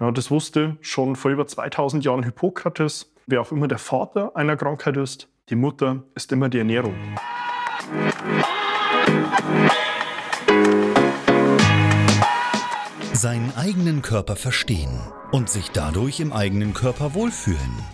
Ja, das wusste schon vor über 2000 Jahren Hippokrates. Wer auch immer der Vater einer Krankheit ist, die Mutter ist immer die Ernährung. Seinen eigenen Körper verstehen und sich dadurch im eigenen Körper wohlfühlen.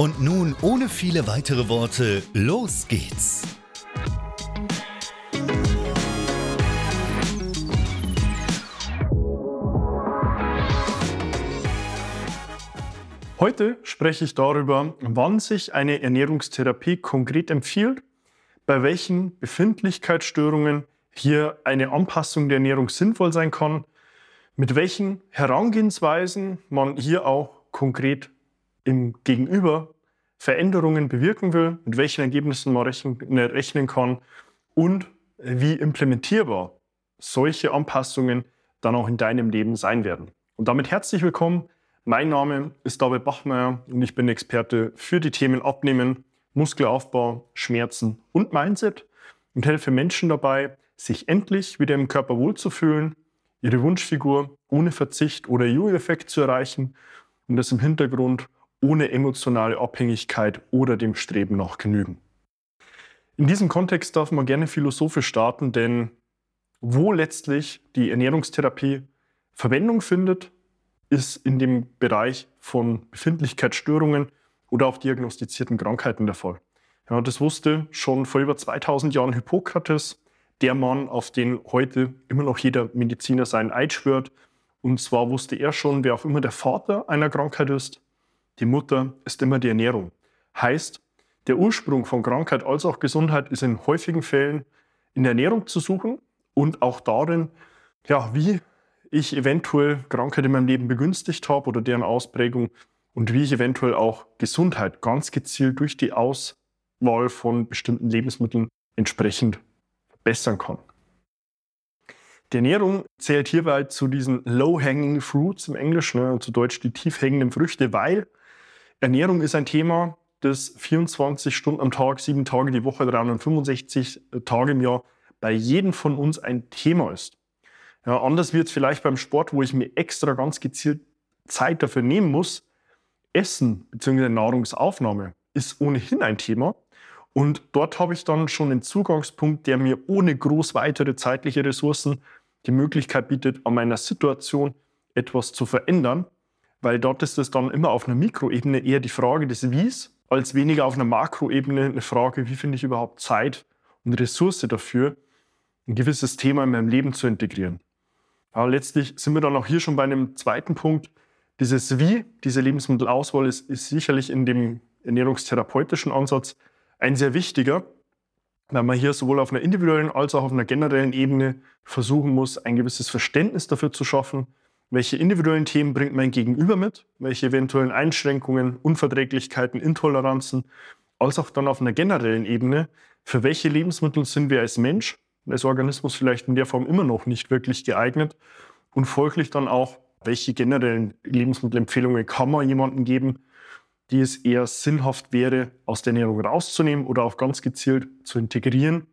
Und nun, ohne viele weitere Worte, los geht's! Heute spreche ich darüber, wann sich eine Ernährungstherapie konkret empfiehlt, bei welchen Befindlichkeitsstörungen hier eine Anpassung der Ernährung sinnvoll sein kann, mit welchen Herangehensweisen man hier auch konkret im Gegenüber Veränderungen bewirken will, mit welchen Ergebnissen man rechnen, ne, rechnen kann und wie implementierbar solche Anpassungen dann auch in deinem Leben sein werden. Und damit herzlich willkommen. Mein Name ist David Bachmeier und ich bin Experte für die Themen Abnehmen, Muskelaufbau, Schmerzen und Mindset und helfe Menschen dabei, sich endlich wieder im Körper wohlzufühlen, ihre Wunschfigur ohne Verzicht oder Jo-Effekt zu erreichen und das im Hintergrund ohne emotionale Abhängigkeit oder dem Streben nach Genügen. In diesem Kontext darf man gerne philosophisch starten, denn wo letztlich die Ernährungstherapie Verwendung findet, ist in dem Bereich von Befindlichkeitsstörungen oder auch diagnostizierten Krankheiten der Fall. Ja, das wusste schon vor über 2000 Jahren Hippokrates, der Mann, auf den heute immer noch jeder Mediziner seinen Eid schwört. Und zwar wusste er schon, wer auch immer der Vater einer Krankheit ist, die Mutter ist immer die Ernährung. Heißt, der Ursprung von Krankheit als auch Gesundheit ist in häufigen Fällen in der Ernährung zu suchen und auch darin, ja, wie ich eventuell Krankheit in meinem Leben begünstigt habe oder deren Ausprägung und wie ich eventuell auch Gesundheit ganz gezielt durch die Auswahl von bestimmten Lebensmitteln entsprechend verbessern kann. Die Ernährung zählt hierbei zu diesen low-hanging fruits im Englischen, ne, zu Deutsch die tief hängenden Früchte, weil Ernährung ist ein Thema, das 24 Stunden am Tag, sieben Tage die Woche, 365 Tage im Jahr bei jedem von uns ein Thema ist. Ja, anders wird es vielleicht beim Sport, wo ich mir extra ganz gezielt Zeit dafür nehmen muss. Essen bzw. Nahrungsaufnahme ist ohnehin ein Thema. Und dort habe ich dann schon einen Zugangspunkt, der mir ohne groß weitere zeitliche Ressourcen die Möglichkeit bietet, an meiner Situation etwas zu verändern weil dort ist es dann immer auf einer Mikroebene eher die Frage des Wies, als weniger auf einer Makroebene eine Frage, wie finde ich überhaupt Zeit und Ressource dafür, ein gewisses Thema in meinem Leben zu integrieren. Aber letztlich sind wir dann auch hier schon bei einem zweiten Punkt. Dieses Wie, diese Lebensmittelauswahl ist, ist sicherlich in dem ernährungstherapeutischen Ansatz ein sehr wichtiger, weil man hier sowohl auf einer individuellen als auch auf einer generellen Ebene versuchen muss, ein gewisses Verständnis dafür zu schaffen, welche individuellen Themen bringt mein Gegenüber mit, welche eventuellen Einschränkungen, Unverträglichkeiten, Intoleranzen, als auch dann auf einer generellen Ebene, für welche Lebensmittel sind wir als Mensch, als Organismus vielleicht in der Form immer noch nicht wirklich geeignet? Und folglich dann auch, welche generellen Lebensmittelempfehlungen kann man jemandem geben, die es eher sinnhaft wäre, aus der Ernährung rauszunehmen oder auch ganz gezielt zu integrieren.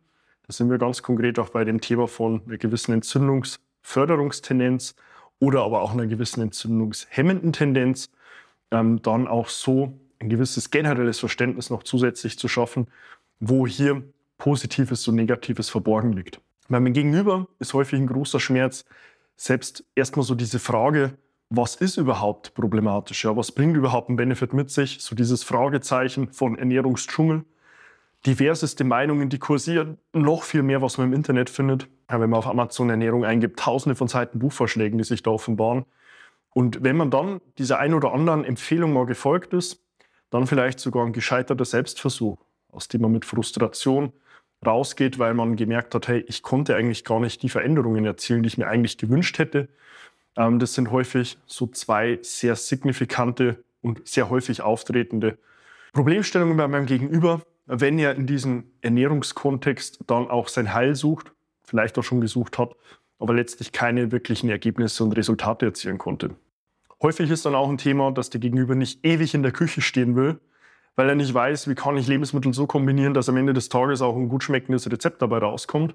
Da sind wir ganz konkret auch bei dem Thema von einer gewissen Entzündungsförderungstendenz oder aber auch einer gewissen entzündungshemmenden Tendenz, ähm, dann auch so ein gewisses generelles Verständnis noch zusätzlich zu schaffen, wo hier Positives und Negatives verborgen liegt. Bei meinem Gegenüber ist häufig ein großer Schmerz, selbst erstmal so diese Frage, was ist überhaupt problematisch? Ja, was bringt überhaupt ein Benefit mit sich? So dieses Fragezeichen von Ernährungsdschungel. Diverseste Meinungen, die kursieren, noch viel mehr, was man im Internet findet. Ja, wenn man auf Amazon Ernährung eingibt, tausende von Seiten Buchvorschlägen, die sich da offenbaren. Und wenn man dann dieser ein oder anderen Empfehlung mal gefolgt ist, dann vielleicht sogar ein gescheiterter Selbstversuch, aus dem man mit Frustration rausgeht, weil man gemerkt hat, hey, ich konnte eigentlich gar nicht die Veränderungen erzielen, die ich mir eigentlich gewünscht hätte. Ähm, das sind häufig so zwei sehr signifikante und sehr häufig auftretende Problemstellungen bei meinem Gegenüber, wenn er in diesem Ernährungskontext dann auch sein Heil sucht, vielleicht auch schon gesucht hat, aber letztlich keine wirklichen Ergebnisse und Resultate erzielen konnte. Häufig ist dann auch ein Thema, dass der Gegenüber nicht ewig in der Küche stehen will, weil er nicht weiß, wie kann ich Lebensmittel so kombinieren, dass am Ende des Tages auch ein gut schmeckendes Rezept dabei rauskommt.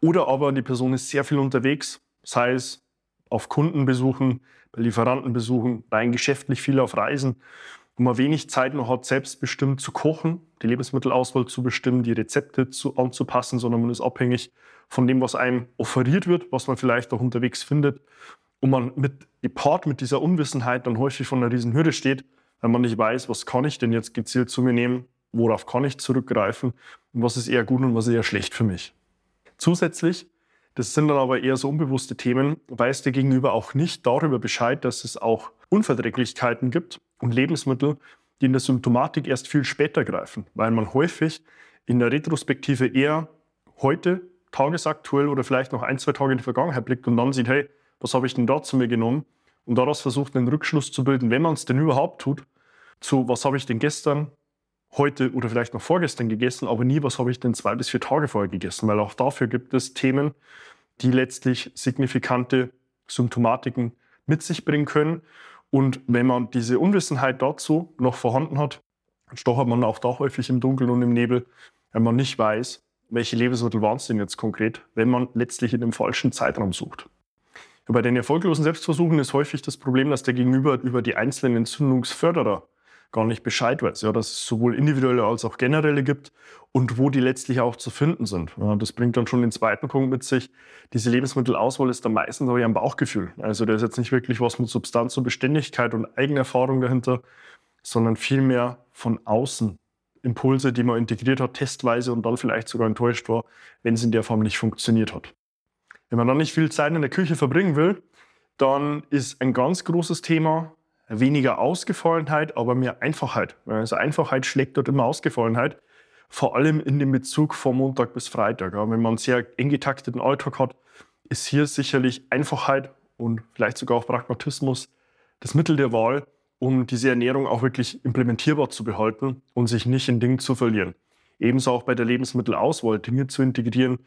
Oder aber die Person ist sehr viel unterwegs, sei es auf Kundenbesuchen, bei Lieferantenbesuchen, rein geschäftlich viel auf Reisen, wo man wenig Zeit noch hat, selbstbestimmt zu kochen, die Lebensmittelauswahl zu bestimmen, die Rezepte zu, anzupassen, sondern man ist abhängig von dem, was einem offeriert wird, was man vielleicht auch unterwegs findet. Und man mit gepaart mit dieser Unwissenheit dann häufig von einer riesen Hürde steht, wenn man nicht weiß, was kann ich denn jetzt gezielt zu mir nehmen, worauf kann ich zurückgreifen und was ist eher gut und was ist eher schlecht für mich. Zusätzlich, das sind dann aber eher so unbewusste Themen, weiß der Gegenüber auch nicht darüber Bescheid, dass es auch Unverträglichkeiten gibt und Lebensmittel, die in der Symptomatik erst viel später greifen, weil man häufig in der Retrospektive eher heute, tagesaktuell oder vielleicht noch ein, zwei Tage in die Vergangenheit blickt und dann sieht, hey, was habe ich denn da zu mir genommen? und daraus versucht, einen Rückschluss zu bilden, wenn man es denn überhaupt tut, zu was habe ich denn gestern, heute oder vielleicht noch vorgestern gegessen, aber nie, was habe ich denn zwei bis vier Tage vorher gegessen, weil auch dafür gibt es Themen, die letztlich signifikante Symptomatiken mit sich bringen können. Und wenn man diese Unwissenheit dazu noch vorhanden hat, stochert man auch da häufig im Dunkeln und im Nebel, wenn man nicht weiß, welche Lebensmittel waren es denn jetzt konkret, wenn man letztlich in dem falschen Zeitraum sucht. Bei den erfolglosen Selbstversuchen ist häufig das Problem, dass der Gegenüber über die einzelnen Entzündungsförderer gar nicht Bescheid weiß. Ja, dass es sowohl individuelle als auch generelle gibt und wo die letztlich auch zu finden sind. Ja, das bringt dann schon den zweiten Punkt mit sich. Diese Lebensmittelauswahl ist am meisten aber ein Bauchgefühl. Also da ist jetzt nicht wirklich was mit Substanz und Beständigkeit und Eigenerfahrung dahinter, sondern vielmehr von außen Impulse, die man integriert hat, testweise und dann vielleicht sogar enttäuscht war, wenn es in der Form nicht funktioniert hat. Wenn man dann nicht viel Zeit in der Küche verbringen will, dann ist ein ganz großes Thema weniger Ausgefallenheit, aber mehr Einfachheit. Also Einfachheit schlägt dort immer Ausgefallenheit, vor allem in dem Bezug von Montag bis Freitag. Wenn man einen sehr eng getakteten Alltag hat, ist hier sicherlich Einfachheit und vielleicht sogar auch Pragmatismus das Mittel der Wahl, um diese Ernährung auch wirklich implementierbar zu behalten und sich nicht in Dingen zu verlieren. Ebenso auch bei der Lebensmittelauswahl Dinge zu integrieren,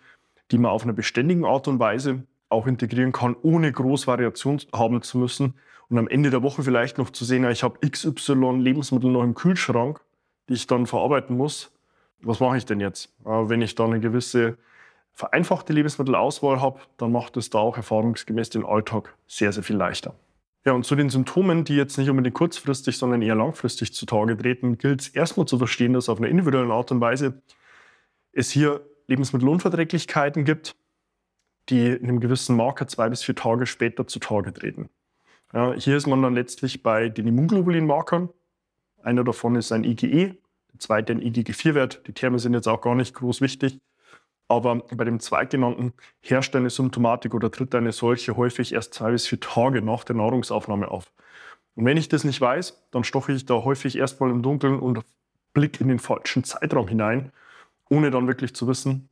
die man auf einer beständigen Art und Weise auch integrieren kann, ohne groß Variation haben zu müssen. Und am Ende der Woche vielleicht noch zu sehen, ich habe XY Lebensmittel noch im Kühlschrank, die ich dann verarbeiten muss. Was mache ich denn jetzt? Wenn ich da eine gewisse vereinfachte Lebensmittelauswahl habe, dann macht es da auch erfahrungsgemäß den Alltag sehr, sehr viel leichter. Ja, und zu den Symptomen, die jetzt nicht unbedingt kurzfristig, sondern eher langfristig zutage treten, gilt es erstmal zu verstehen, dass auf einer individuellen Art und Weise es hier Lebensmittelunverträglichkeiten gibt, die in einem gewissen Marker zwei bis vier Tage später zutage treten. Ja, hier ist man dann letztlich bei den Immunglobulinmarkern. Einer davon ist ein IgE, der zweite ein IgG4-Wert. Die Terme sind jetzt auch gar nicht groß wichtig. Aber bei dem zweitgenannten herrscht eine Symptomatik oder tritt eine solche häufig erst zwei bis vier Tage nach der Nahrungsaufnahme auf. Und wenn ich das nicht weiß, dann stoche ich da häufig erstmal im Dunkeln und blicke in den falschen Zeitraum hinein ohne dann wirklich zu wissen,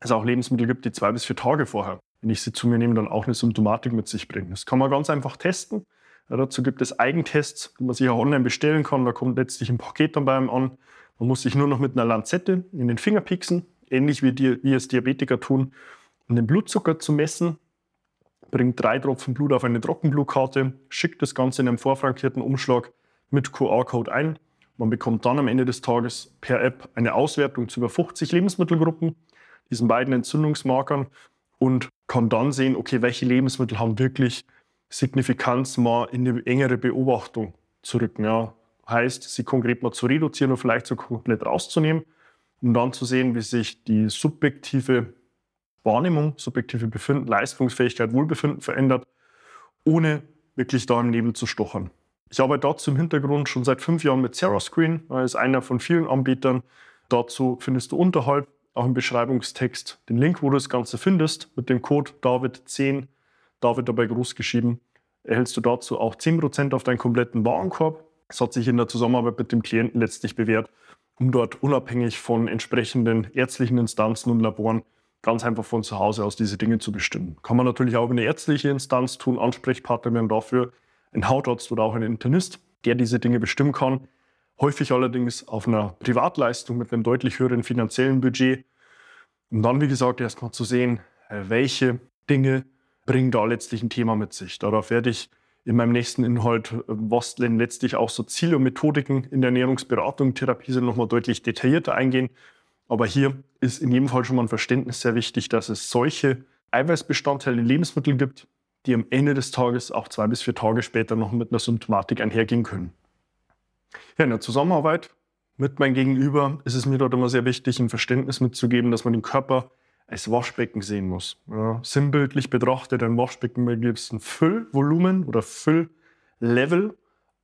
es auch Lebensmittel gibt, die zwei bis vier Tage vorher, wenn ich sie zu mir nehme, dann auch eine Symptomatik mit sich bringen. Das kann man ganz einfach testen. Ja, dazu gibt es Eigentests, die man sich auch online bestellen kann. Da kommt letztlich ein Paket dann bei einem an. Man muss sich nur noch mit einer Lanzette in den Finger pieksen, ähnlich wie, die, wie es Diabetiker tun, um den Blutzucker zu messen. Bringt drei Tropfen Blut auf eine Trockenblutkarte, schickt das Ganze in einem vorfrankierten Umschlag mit QR-Code ein man bekommt dann am Ende des Tages per App eine Auswertung zu über 50 Lebensmittelgruppen, diesen beiden Entzündungsmarkern und kann dann sehen, okay, welche Lebensmittel haben wirklich Signifikanz mal in eine engere Beobachtung zu rücken. Ja. Heißt, sie konkret mal zu reduzieren oder vielleicht so komplett rauszunehmen um dann zu sehen, wie sich die subjektive Wahrnehmung, subjektive Befinden, Leistungsfähigkeit, Wohlbefinden verändert, ohne wirklich da im Nebel zu stochern. Ich arbeite dazu im Hintergrund schon seit fünf Jahren mit Seroscreen. Das ist einer von vielen Anbietern. Dazu findest du unterhalb auch im Beschreibungstext den Link, wo du das Ganze findest. Mit dem Code David10, David dabei groß geschrieben, erhältst du dazu auch 10% auf deinen kompletten Warenkorb. Das hat sich in der Zusammenarbeit mit dem Klienten letztlich bewährt, um dort unabhängig von entsprechenden ärztlichen Instanzen und Laboren ganz einfach von zu Hause aus diese Dinge zu bestimmen. Kann man natürlich auch eine ärztliche Instanz tun. Ansprechpartner dafür ein Hautarzt oder auch ein Internist, der diese Dinge bestimmen kann. Häufig allerdings auf einer Privatleistung mit einem deutlich höheren finanziellen Budget. Um dann, wie gesagt, erstmal zu sehen, äh, welche Dinge bringen da letztlich ein Thema mit sich. Darauf werde ich in meinem nächsten Inhalt, äh, was denn letztlich auch so Ziele und Methodiken in der Ernährungsberatung, Therapie sind, nochmal deutlich detaillierter eingehen. Aber hier ist in jedem Fall schon mal ein Verständnis sehr wichtig, dass es solche Eiweißbestandteile in Lebensmitteln gibt, die am Ende des Tages auch zwei bis vier Tage später noch mit einer Symptomatik einhergehen können. Ja, in der Zusammenarbeit mit meinem Gegenüber ist es mir dort immer sehr wichtig, ein Verständnis mitzugeben, dass man den Körper als Waschbecken sehen muss. Ja, sinnbildlich betrachtet, ein Waschbecken gibt es ein Füllvolumen oder Fülllevel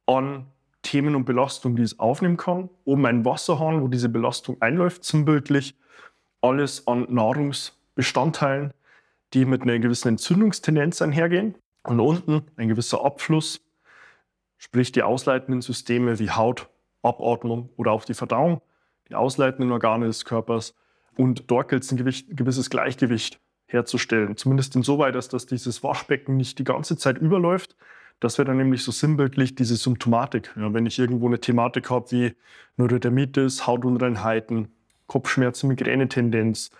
an Themen und Belastungen, die es aufnehmen kann. Oben ein Wasserhahn, wo diese Belastung einläuft, sinnbildlich. Alles an Nahrungsbestandteilen, die mit einer gewissen Entzündungstendenz einhergehen. Und unten ein gewisser Abfluss, sprich die ausleitenden Systeme wie Haut, Abatmung oder auch die Verdauung, die ausleitenden Organe des Körpers. Und dort gilt es ein gewisses Gleichgewicht herzustellen. Zumindest insoweit, dass das dieses Waschbecken nicht die ganze Zeit überläuft. Das wäre dann nämlich so sinnbildlich diese Symptomatik. Ja, wenn ich irgendwo eine Thematik habe wie Neurodermitis, Hautunreinheiten, Kopfschmerzen, Migränetendenz,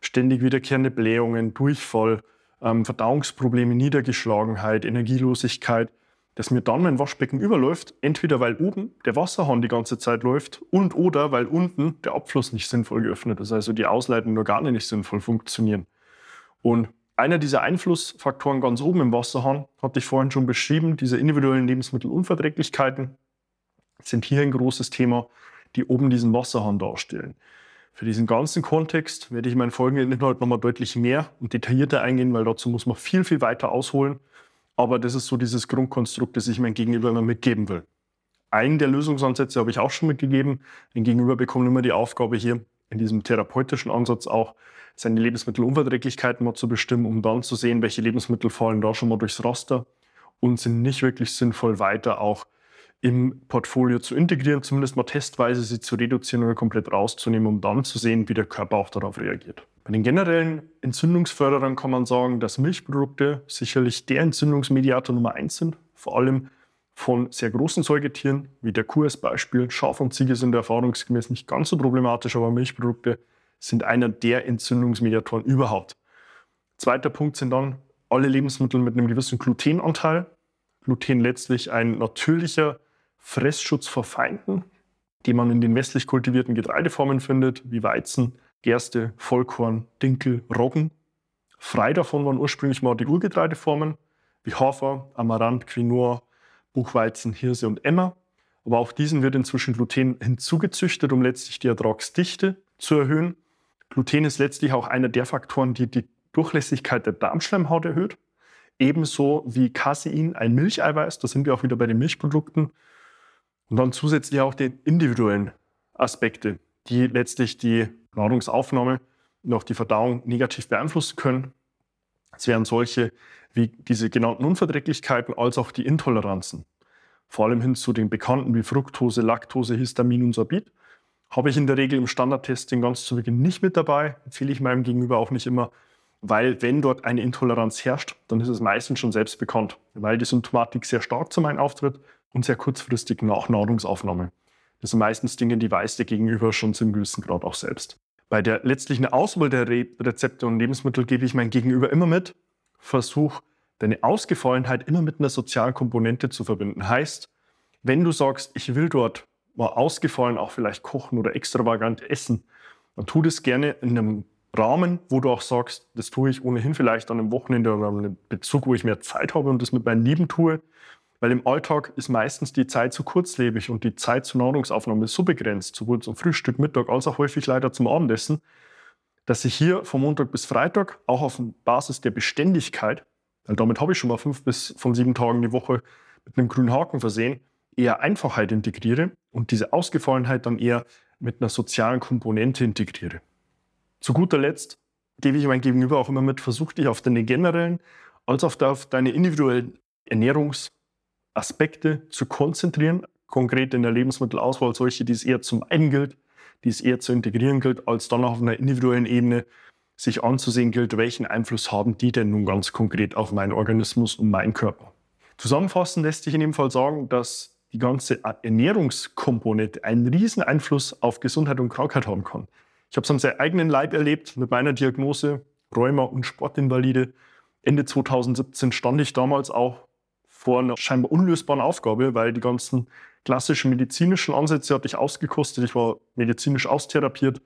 ständig wiederkehrende Blähungen, Durchfall, ähm, Verdauungsprobleme, Niedergeschlagenheit, Energielosigkeit, dass mir dann mein Waschbecken überläuft, entweder weil oben der Wasserhahn die ganze Zeit läuft und oder weil unten der Abfluss nicht sinnvoll geöffnet ist, also die ausleitenden Organe nicht sinnvoll funktionieren. Und einer dieser Einflussfaktoren ganz oben im Wasserhahn, hatte ich vorhin schon beschrieben, diese individuellen Lebensmittelunverträglichkeiten sind hier ein großes Thema, die oben diesen Wasserhahn darstellen. Für diesen ganzen Kontext werde ich in meinen folgenden Inhalt nochmal deutlich mehr und detaillierter eingehen, weil dazu muss man viel, viel weiter ausholen. Aber das ist so dieses Grundkonstrukt, das ich meinem Gegenüber immer mitgeben will. Einen der Lösungsansätze habe ich auch schon mitgegeben. Mein Gegenüber bekommt immer die Aufgabe hier in diesem therapeutischen Ansatz auch, seine Lebensmittelunverträglichkeiten mal zu bestimmen, um dann zu sehen, welche Lebensmittel fallen da schon mal durchs Raster und sind nicht wirklich sinnvoll weiter auch im Portfolio zu integrieren, zumindest mal testweise sie zu reduzieren oder komplett rauszunehmen, um dann zu sehen, wie der Körper auch darauf reagiert. Bei den generellen Entzündungsförderern kann man sagen, dass Milchprodukte sicherlich der Entzündungsmediator Nummer eins sind, vor allem von sehr großen Säugetieren, wie der Kuh als Beispiel. Schaf und Ziege sind erfahrungsgemäß nicht ganz so problematisch, aber Milchprodukte sind einer der Entzündungsmediatoren überhaupt. Zweiter Punkt sind dann alle Lebensmittel mit einem gewissen Glutenanteil. Gluten letztlich ein natürlicher Fressschutz vor Feinden, den man in den westlich kultivierten Getreideformen findet, wie Weizen, Gerste, Vollkorn, Dinkel, Roggen. Frei davon waren ursprünglich mal die Urgetreideformen, wie Hafer, Amaranth, Quinoa, Buchweizen, Hirse und Emmer. Aber auch diesen wird inzwischen Gluten hinzugezüchtet, um letztlich die Ertragsdichte zu erhöhen. Gluten ist letztlich auch einer der Faktoren, die die Durchlässigkeit der Darmschleimhaut erhöht. Ebenso wie Casein, ein Milcheiweiß, da sind wir auch wieder bei den Milchprodukten. Und dann zusätzlich auch die individuellen Aspekte, die letztlich die Nahrungsaufnahme und auch die Verdauung negativ beeinflussen können. Es wären solche wie diese genannten Unverträglichkeiten als auch die Intoleranzen. Vor allem hin zu den bekannten wie Fructose, Laktose, Histamin und Sorbit habe ich in der Regel im Standardtesting ganz zu Beginn nicht mit dabei, empfehle ich meinem Gegenüber auch nicht immer, weil wenn dort eine Intoleranz herrscht, dann ist es meistens schon selbst bekannt, weil die Symptomatik sehr stark zum einen auftritt und sehr kurzfristig nach Nahrungsaufnahme. Das sind meistens Dinge, die weiß der Gegenüber schon zum gewissen Grad auch selbst. Bei der letztlichen Auswahl der Re Rezepte und Lebensmittel gebe ich meinem Gegenüber immer mit, versuch deine Ausgefallenheit immer mit einer sozialen Komponente zu verbinden. Heißt, wenn du sagst, ich will dort mal ausgefallen auch vielleicht kochen oder extravagant essen, dann tu das gerne in einem Rahmen, wo du auch sagst, das tue ich ohnehin vielleicht an einem Wochenende oder an einem Bezug, wo ich mehr Zeit habe und das mit meinen Lieben tue. Weil im Alltag ist meistens die Zeit zu kurzlebig und die Zeit zur Nahrungsaufnahme so begrenzt, sowohl zum Frühstück, Mittag als auch häufig leider zum Abendessen, dass ich hier von Montag bis Freitag auch auf Basis der Beständigkeit, weil damit habe ich schon mal fünf bis von sieben Tagen die Woche mit einem grünen Haken versehen, eher Einfachheit integriere und diese Ausgefallenheit dann eher mit einer sozialen Komponente integriere. Zu guter Letzt gebe ich mein Gegenüber auch immer mit, versuch dich auf deine generellen als auch auf deine individuellen Ernährungsaspekte zu konzentrieren, konkret in der Lebensmittelauswahl solche, die es eher zum einen gilt, die es eher zu integrieren gilt, als dann auf einer individuellen Ebene sich anzusehen gilt, welchen Einfluss haben die denn nun ganz konkret auf meinen Organismus und meinen Körper. Zusammenfassend lässt sich in dem Fall sagen, dass die ganze Ernährungskomponente einen riesen Einfluss auf Gesundheit und Krankheit haben kann. Ich habe es am sehr eigenen Leib erlebt mit meiner Diagnose Rheuma und Sportinvalide. Ende 2017 stand ich damals auch vor einer scheinbar unlösbaren Aufgabe, weil die ganzen klassischen medizinischen Ansätze hatte ich ausgekostet. Ich war medizinisch austherapiert.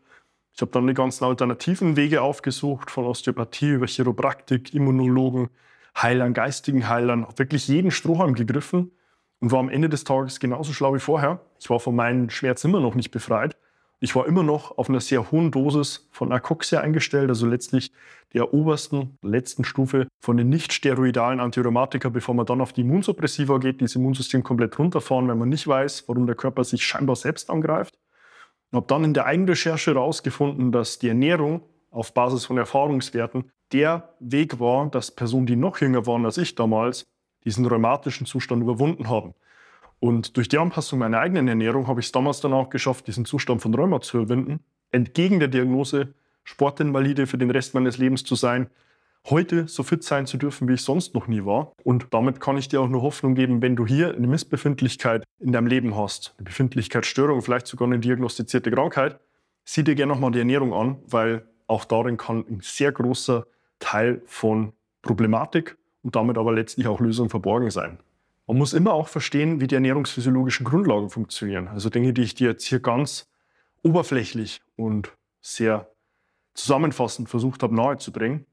Ich habe dann die ganzen alternativen Wege aufgesucht, von Osteopathie über Chiropraktik, Immunologen, Heilern, geistigen Heilern, habe wirklich jeden Strohhalm gegriffen und war am Ende des Tages genauso schlau wie vorher. Ich war von meinem Schmerz immer noch nicht befreit. Ich war immer noch auf einer sehr hohen Dosis von Akoxia eingestellt, also letztlich der obersten, letzten Stufe von den nicht steroidalen Antirheumatika, bevor man dann auf die Immunsuppressiva geht, die das Immunsystem komplett runterfahren, wenn man nicht weiß, warum der Körper sich scheinbar selbst angreift. Ich habe dann in der Eigenrecherche herausgefunden, dass die Ernährung auf Basis von Erfahrungswerten der Weg war, dass Personen, die noch jünger waren als ich damals, diesen rheumatischen Zustand überwunden haben. Und durch die Anpassung meiner eigenen Ernährung habe ich es damals dann auch geschafft, diesen Zustand von Rheuma zu überwinden, entgegen der Diagnose Sportinvalide für den Rest meines Lebens zu sein, heute so fit sein zu dürfen, wie ich sonst noch nie war. Und damit kann ich dir auch nur Hoffnung geben, wenn du hier eine Missbefindlichkeit in deinem Leben hast, eine Befindlichkeitsstörung, vielleicht sogar eine diagnostizierte Krankheit, sieh dir gerne nochmal die Ernährung an, weil auch darin kann ein sehr großer Teil von Problematik und damit aber letztlich auch Lösung verborgen sein. Man muss immer auch verstehen, wie die ernährungsphysiologischen Grundlagen funktionieren. Also Dinge, die ich dir jetzt hier ganz oberflächlich und sehr zusammenfassend versucht habe nahezubringen.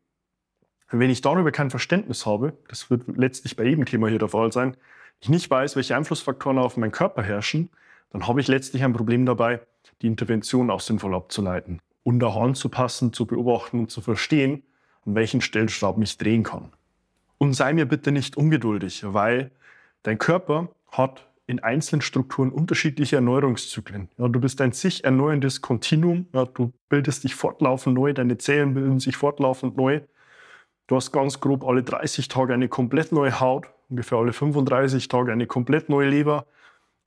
Wenn ich darüber kein Verständnis habe, das wird letztlich bei jedem Thema hier der Fall sein, ich nicht weiß, welche Einflussfaktoren auf meinen Körper herrschen, dann habe ich letztlich ein Problem dabei, die Intervention auch sinnvoll abzuleiten und auch anzupassen, zu beobachten und zu verstehen, an welchen Stellschrauben ich drehen kann. Und sei mir bitte nicht ungeduldig, weil Dein Körper hat in einzelnen Strukturen unterschiedliche Erneuerungszyklen. Ja, du bist ein sich erneuerndes Kontinuum. Ja, du bildest dich fortlaufend neu, deine Zellen bilden sich fortlaufend neu. Du hast ganz grob alle 30 Tage eine komplett neue Haut, ungefähr alle 35 Tage eine komplett neue Leber.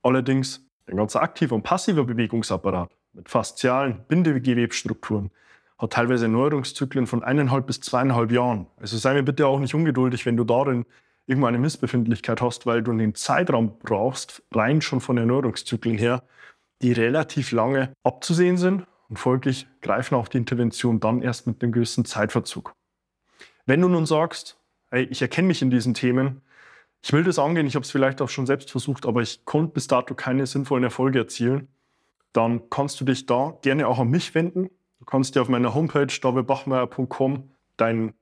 Allerdings ein ganz aktiver und passiver Bewegungsapparat mit faszialen Bindegewebsstrukturen hat teilweise Erneuerungszyklen von eineinhalb bis zweieinhalb Jahren. Also sei mir bitte auch nicht ungeduldig, wenn du darin irgendwann eine Missbefindlichkeit hast, weil du einen Zeitraum brauchst, rein schon von Erneuerungszyklen her, die relativ lange abzusehen sind und folglich greifen auch die Interventionen dann erst mit einem gewissen Zeitverzug. Wenn du nun sagst, hey, ich erkenne mich in diesen Themen, ich will das angehen, ich habe es vielleicht auch schon selbst versucht, aber ich konnte bis dato keine sinnvollen Erfolge erzielen, dann kannst du dich da gerne auch an mich wenden. Du kannst dir auf meiner Homepage davidbachmeier.com dein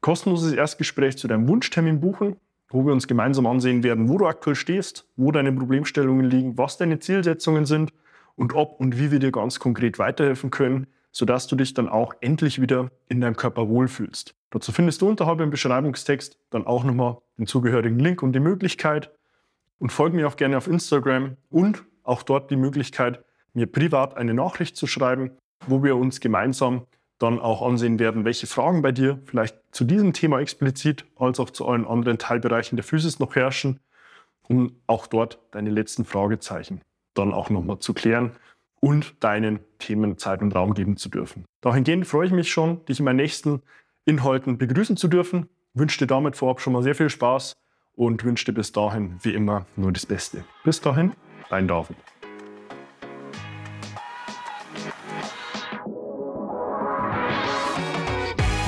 kostenloses Erstgespräch zu deinem Wunschtermin buchen wo wir uns gemeinsam ansehen werden, wo du aktuell stehst, wo deine Problemstellungen liegen, was deine Zielsetzungen sind und ob und wie wir dir ganz konkret weiterhelfen können, sodass du dich dann auch endlich wieder in deinem Körper wohlfühlst. Dazu findest du unterhalb im Beschreibungstext dann auch nochmal den zugehörigen Link und die Möglichkeit. Und folge mir auch gerne auf Instagram und auch dort die Möglichkeit, mir privat eine Nachricht zu schreiben, wo wir uns gemeinsam dann auch ansehen werden, welche Fragen bei dir vielleicht zu diesem Thema explizit als auch zu allen anderen Teilbereichen der Physis noch herrschen, um auch dort deine letzten Fragezeichen dann auch nochmal zu klären und deinen Themen Zeit und Raum geben zu dürfen. Dahingehend freue ich mich schon, dich in meinen nächsten Inhalten begrüßen zu dürfen. Wünsche dir damit vorab schon mal sehr viel Spaß und wünsche dir bis dahin wie immer nur das Beste. Bis dahin, dein David.